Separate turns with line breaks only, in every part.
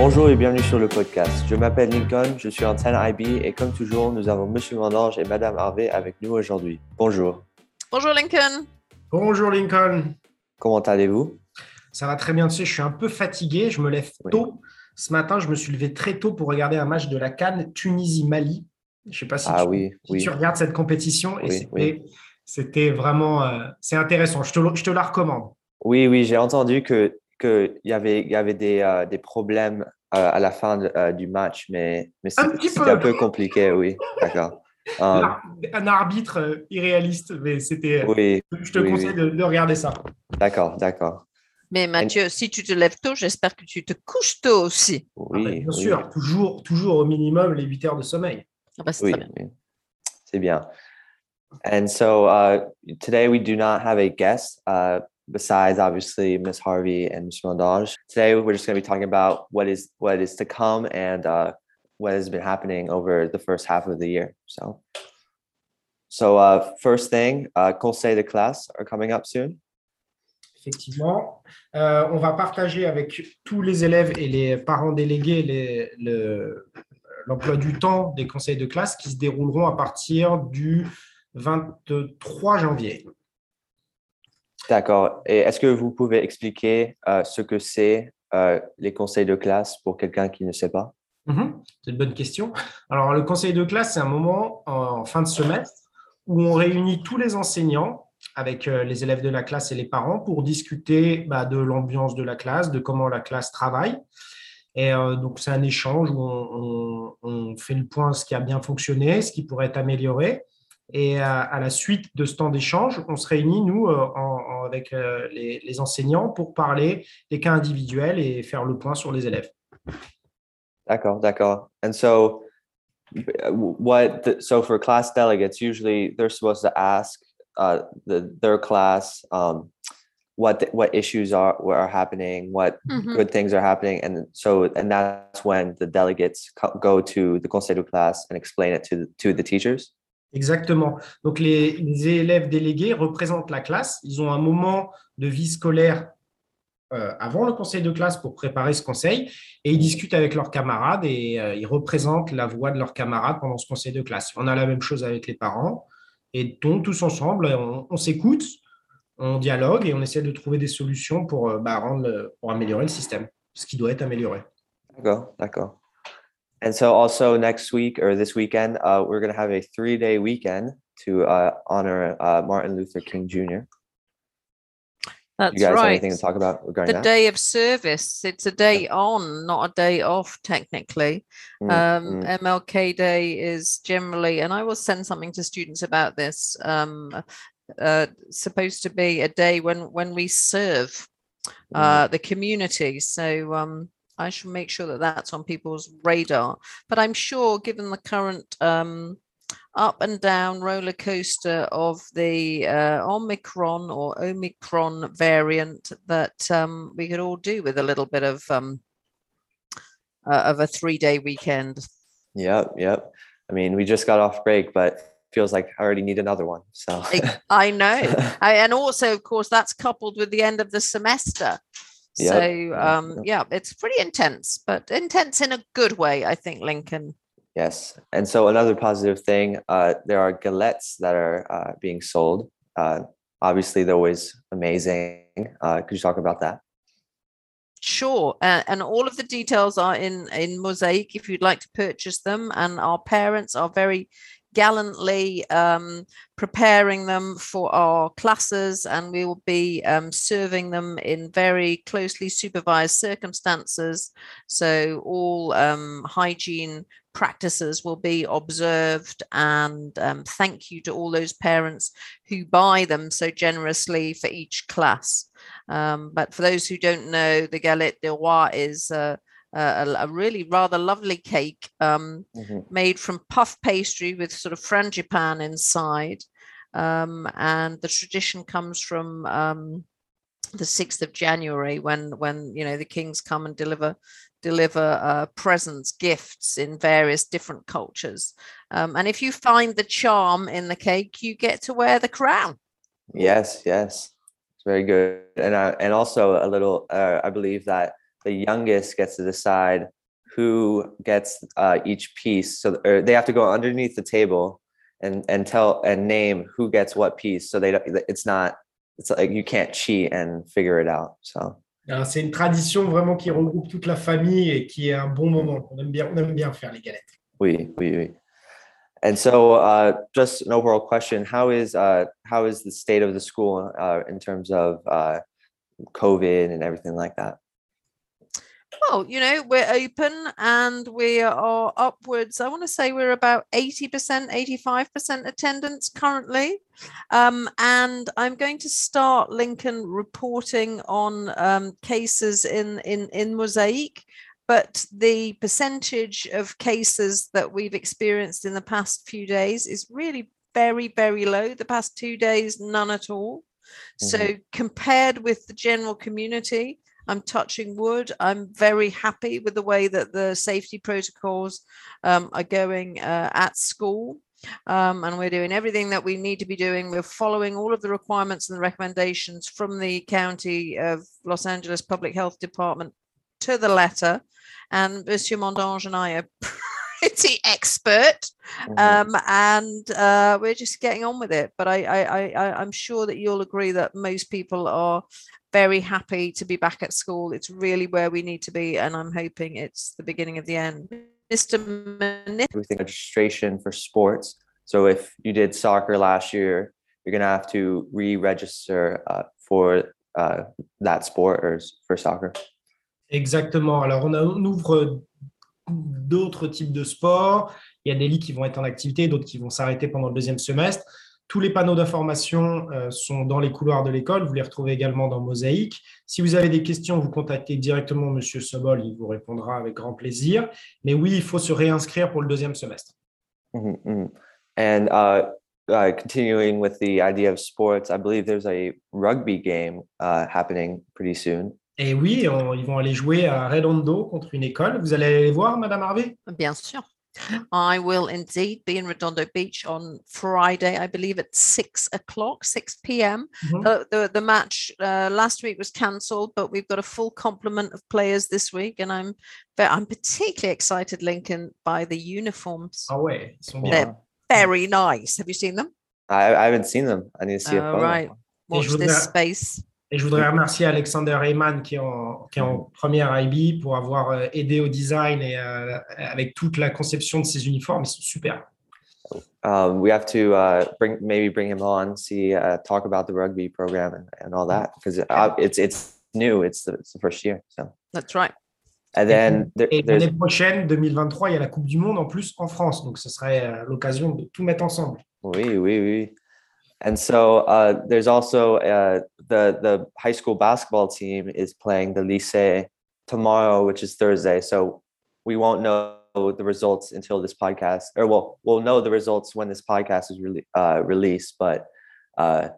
Bonjour et bienvenue sur le podcast. Je m'appelle Lincoln, je suis en 10 IB et comme toujours, nous avons Monsieur Mandange et Madame Harvey avec nous aujourd'hui. Bonjour.
Bonjour Lincoln.
Bonjour Lincoln.
Comment allez-vous?
Ça va très bien. Tu sais, je suis un peu fatigué. Je me lève
Oui.
tôt. Ce matin, je me suis levé très tôt pour regarder un match de la Cannes Tunisie-Mali. Je ne sais pas si,
Ah
tu,
oui,
si
oui.
tu regardes cette compétition. Et
Oui,
c'était, vraiment euh, c'est intéressant. Je te, je te la recommande.
Oui, oui, j'ai entendu que qu'il y avait, il y avait des, euh, des problèmes euh, à la fin de- euh, du match, mais, mais
Un
c'était
peu.
un peu compliqué, oui. D'accord. Um,
Un arbitre irréaliste, mais c'était.
oui,
Je te
oui,
conseille
oui.
De, de regarder ça.
d'accord, d'accord.
Mais Mathieu, si tu te lèves tôt, j'espère que tu te couches tôt aussi.
Ah ben,
Oui,
bien
oui,
sûr, toujours, toujours au minimum les 8 heures de sommeil.
Ah bah, c'est bien.
oui. C'est bien. And so uh, today we do not have a guest uh, besides obviously Miss Harvey and Miss Mondange. Today we're just going to be talking about what is what is to come and uh, what has been happening over the first half of the year. So, so uh, first thing, uh, conseil de classe are coming up soon.
Effectivement, Euh, on va partager avec tous les élèves et les parents délégués l'emploi du temps des conseils de classe qui se dérouleront à partir du 23 janvier.
D'accord. Et est-ce que vous pouvez expliquer euh, ce que c'est euh, les conseils de classe pour quelqu'un qui ne sait pas?
Mhm, C'est une bonne question. Alors, le conseil de classe, c'est un moment en fin de semestre où on réunit tous les enseignants avec euh, les élèves de la classe et les parents pour discuter bah, de l'ambiance de la classe, de comment la classe travaille. Et donc, c'est un échange où on, on- on fait le point ce qui a bien fonctionné, ce qui pourrait être amélioré. Et à, à la suite de ce temps d'échange, on se réunit, nous, euh, en- en- avec euh, les, les enseignants pour parler des cas individuels et faire le point sur les élèves.
D'accord, d'accord. And so, b- uh, w- what? The, so for class delegates, usually they're supposed to ask uh, the their class um, what the, what issues are what are happening, what
Mhm.
good things are happening, and so and that's when the delegates co- go to the conseil de classe and explain it to the, to the teachers.
Exactement. Donc, les, élèves délégués représentent la classe. Ils ont un moment de vie scolaire euh, avant le conseil de classe pour préparer ce conseil et ils discutent avec leurs camarades et euh, ils représentent la voix de leurs camarades pendant ce conseil de classe. On a la même chose avec les parents et donc tous ensemble, on, s'écoute, on dialogue et on essaie de trouver des solutions pour, euh, bah, rendre pour améliorer le système, ce qui doit être amélioré.
D'accord, d'accord. And so also next week or this weekend, uh, we're going to have a three day weekend to uh, honor uh, Martin Luther King Jr.
That's
You guys have
right.
anything to talk about regarding
The
that?
day of service. It's a day on, not a day off, technically.
Mm,
Um,
mm.
MLK Day is generally, and I will send something to students about this. Um, uh, supposed to be a day when when we serve
Mm.
uh, the community. So um, I shall make sure that that's on people's radar. But I'm sure, given the current um, up and down roller coaster of the uh, Omicron or Omicron variant, that um, we could all do with a little bit of um, uh, of a three day weekend.
Yep, yep. I mean, we just got off break, but feels like I already need another one. So
I know. I, and also, of course, that's coupled with the end of the semester.
Yep,
So, um,
yep.
yeah, it's pretty intense, but intense in a good way, I think, Lincoln.
yes. And so another positive thing, uh, there are galettes that are uh, being sold. Uh, obviously, they're always amazing. Uh, could you talk about that?
Sure. Uh, and all of the details are in, in Mosaic if you'd like to purchase them. And our parents are very gallantly um, preparing them for our classes, and we will be um, serving them in very closely supervised circumstances. So, all um, hygiene practices will be observed. And um, thank you to all those parents who buy them so generously for each class. Um, but for those who don't know, the galette de roi is uh, a, a really rather lovely cake um,
Mhm.
made from puff pastry with sort of frangipane inside. Um, and the tradition comes from um, the 6th of January when, when you know, the kings come and deliver deliver uh, presents, gifts in various different cultures. Um, and if you find the charm in the cake, you get to wear the crown.
Yes, yes. It's very good. And uh, and also a little uh, I believe that the youngest gets to decide who gets uh, each piece. So or they have to go underneath the table and and tell and name who gets what piece. So they don't, it's not it's like you can't cheat and figure it out. So
C'est une tradition vraiment qui regroupe toute la famille et qui est un bon moment. On aime bien, on aime bien faire les galettes.
Oui, oui, oui. And so, uh, just an overall question: How is uh, how is the state of the school uh, in terms of uh, COVID and everything like that?
Well, you know, we're open and we are upwards. I want to say we're about 80%, 85% attendance currently. Um, and I'm going to start Lincoln reporting on um, cases in, in, in Mosaic. But the percentage of cases that we've experienced in the past few days is really very, very low. The past two days, none at all. So,
Mhm.
compared with the general community, I'm touching wood. I'm very happy with the way that the safety protocols um, are going uh, at school. Um, and we're doing everything that we need to be doing. We're following all of the requirements and the recommendations from the County of Los Angeles Public Health Department to the letter. And Monsieur Mondange and I are pretty expert
Mhm.
um, and uh, we're just getting on with it. But I, I, I- I'm sure that you'll agree that most people are very happy to be back at school. It's really where we need to be, and I'm hoping it's the beginning of the end. Mr. Manip,
everything registration for sports. So if you did soccer last year, you're gonna have to re-register uh, for uh, that sport or for soccer.
Exactement. Alors, on, a- on ouvre d'autres types de sports. Il y a des ligues qui vont être en activité, d'autres qui vont s'arrêter pendant le deuxième semestre. Tous les panneaux d'information euh, sont dans les couloirs de l'école. Vous les retrouvez également dans Mosaïque. Si vous avez des questions, vous contactez directement Monsieur Sobol. Il vous répondra avec grand plaisir. Mais oui, il faut se réinscrire pour le deuxième semestre.
Mhm, mhm. And uh, uh, continuing with the idea of sports, I believe there's a rugby game uh, happening pretty soon.
Et oui, on- ils vont aller jouer à Redondo contre une école. Vous allez aller les voir, Madame Harvey?
Bien sûr. I will indeed be in Redondo Beach on Friday, I believe at six o'clock, 6 p.m.
Mhm.
Uh, the the match uh, last week was cancelled, but we've got a full complement of players this week, and I'm ve- I'm particularly excited, Lincoln, by the uniforms.
Ouais, ils.
They're very nice. Have you seen them?
I, I haven't seen them. I need to see a
Oh,
photo.
right. Watch this space.
Et je voudrais remercier Alexander Heyman qui est en, qui est en première IB pour avoir euh, aidé au design et euh, avec toute la conception de ces uniformes. Ils sont super.
Um, we have to uh, bring maybe bring him on, see uh, talk about the rugby program and, and all that because uh, it's it's new. It's the, it's the first year. So
That's right.
and then there,
Et l'année prochaine, 2023, il y a la Coupe du Monde en plus en France. Donc ce serait euh, l'occasion de tout mettre ensemble.
Oui, oui, oui. And so uh, there's also uh, the the high school basketball team is playing the lycée tomorrow, which is Thursday. So we won't know the results until this podcast, or well, we'll know the results when this podcast is really uh, released. But uh,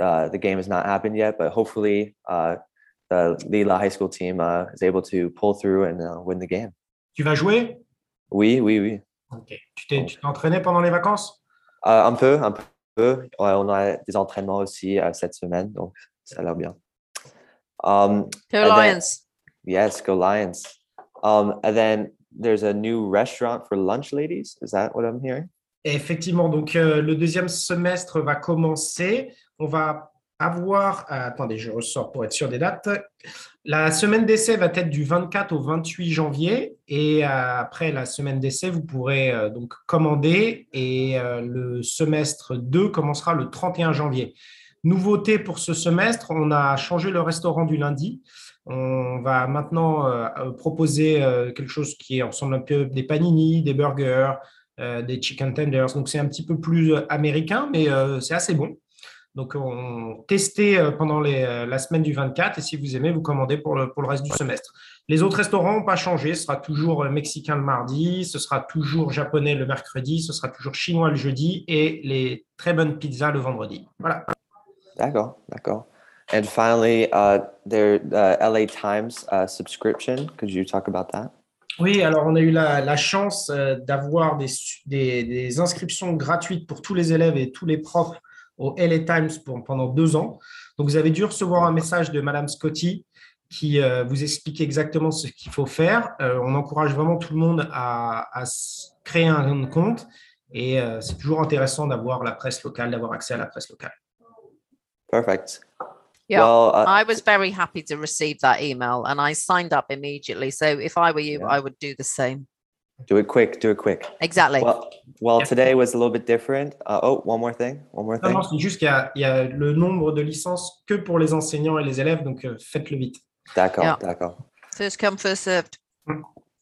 uh, the game has not happened yet. But hopefully, uh, the Lila high school team uh, is able to pull through and uh, win the game.
Tu vas jouer
Oui, oui, oui.
Ok. Tu t'es tu t'es entraîné pendant les vacances
Euh, un peu, un peu. Ouais, on a des entraînements aussi euh, cette semaine, donc ça a l'air bien. Um,
Go
then-
Lions.
yes, go Lions. Um, and then there's a new restaurant for lunch ladies. Is that what I'm hearing?
Effectivement, donc euh, le deuxième semestre va commencer. On va avoir, euh, attendez, je ressors pour être sûr des dates. La semaine d'essai va être du 24 au 28 janvier et euh, après la semaine d'essai, vous pourrez euh, donc commander et le semestre 2 commencera le 31 janvier. Nouveauté pour ce semestre, on a changé le restaurant du lundi. On va maintenant proposer quelque chose qui ressemble un peu des panini, des burgers, des chicken tenders. Donc, c'est un petit peu plus américain, mais c'est assez bon. Donc, on testait euh, pendant les, euh, la semaine du 24 et si vous aimez, vous commandez pour le, pour le reste du semestre. Les autres restaurants n'ont pas changé. Ce sera toujours euh, mexicain le mardi, ce sera toujours japonais le mercredi, ce sera toujours chinois le jeudi et les très bonnes pizzas le vendredi. Voilà.
D'accord, d'accord. And finally, uh, there the LA Times uh, subscription. Could you talk about that?
Oui, alors on a eu la, la chance d'avoir des- des inscriptions gratuites pour tous les élèves et tous les profs au LA Times pour- pendant deux ans. Donc, vous avez dû recevoir un message de Madame Scotty qui euh, vous explique exactement ce qu'il faut faire. Euh, on encourage vraiment tout le monde à, à créer un compte et euh, c'est toujours intéressant d'avoir la presse locale, d'avoir accès à la presse locale.
Perfect.
Yeah,
Well, uh,
I was very happy to receive that email and I signed up immediately. So if I were you,
Yeah.
I would do the same.
Do it quick. Do it quick.
Exactly.
Well, well, today was a little bit different. Uh, oh, one more thing. One more thing.
non, c'est juste qu'il y, a- il y a le nombre de licences que pour les enseignants et les élèves, donc euh, faites-le vite.
D'accord.
Yeah.
D'accord.
First come, first served.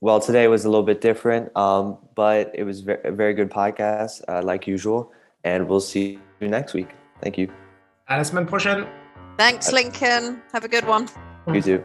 Well, today was a little bit different, um, but it was a very good podcast, uh, like usual. And we'll see you next week. Thank you.
À la semaine prochaine.
Thanks, Lincoln. Have a good one.
You too.